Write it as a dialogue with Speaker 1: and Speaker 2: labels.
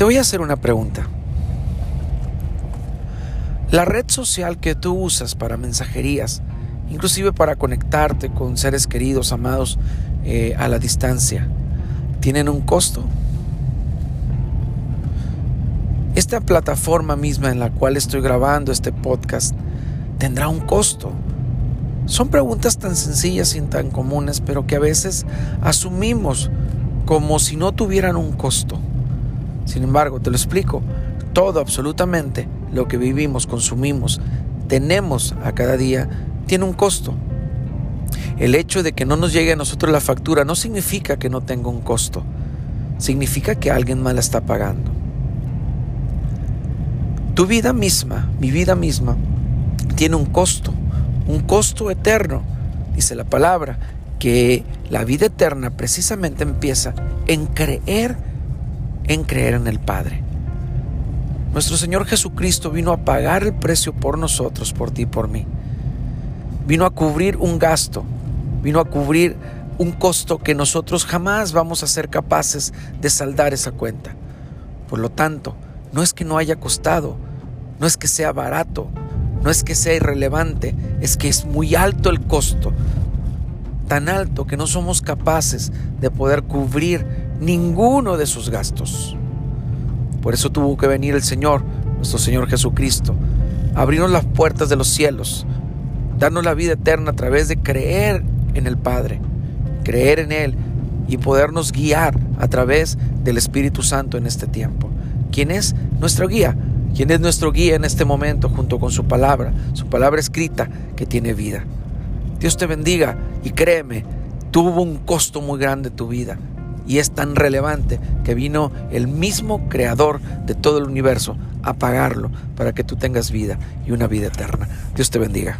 Speaker 1: Te voy a hacer una pregunta. La red social que tú usas para mensajerías, inclusive para conectarte con seres queridos, amados eh, a la distancia, ¿tienen un costo? Esta plataforma misma en la cual estoy grabando este podcast tendrá un costo. Son preguntas tan sencillas y tan comunes, pero que a veces asumimos como si no tuvieran un costo. Sin embargo, te lo explico, todo absolutamente lo que vivimos, consumimos, tenemos a cada día, tiene un costo. El hecho de que no nos llegue a nosotros la factura no significa que no tenga un costo, significa que alguien más la está pagando. Tu vida misma, mi vida misma, tiene un costo, un costo eterno. Dice la palabra que la vida eterna precisamente empieza en creer, en creer en el Padre. Nuestro Señor Jesucristo vino a pagar el precio por nosotros, por ti y por mí. Vino a cubrir un gasto, vino a cubrir un costo que nosotros jamás vamos a ser capaces de saldar esa cuenta. Por lo tanto, no es que no haya costado, no es que sea barato, no es que sea irrelevante, es que es muy alto el costo, tan alto que no somos capaces de poder cubrir ninguno de sus gastos. Por eso tuvo que venir el Señor, nuestro Señor Jesucristo, abrirnos las puertas de los cielos, darnos la vida eterna a través de creer en el Padre, creer en Él y podernos guiar a través del Espíritu Santo en este tiempo. ¿Quién es nuestro guía? ¿Quién es nuestro guía en este momento junto con su palabra, su palabra escrita que tiene vida? Dios te bendiga y créeme, tuvo un costo muy grande tu vida y es tan relevante que vino el mismo creador de todo el universo a pagarlo para que tú tengas vida y una vida eterna. Dios te bendiga.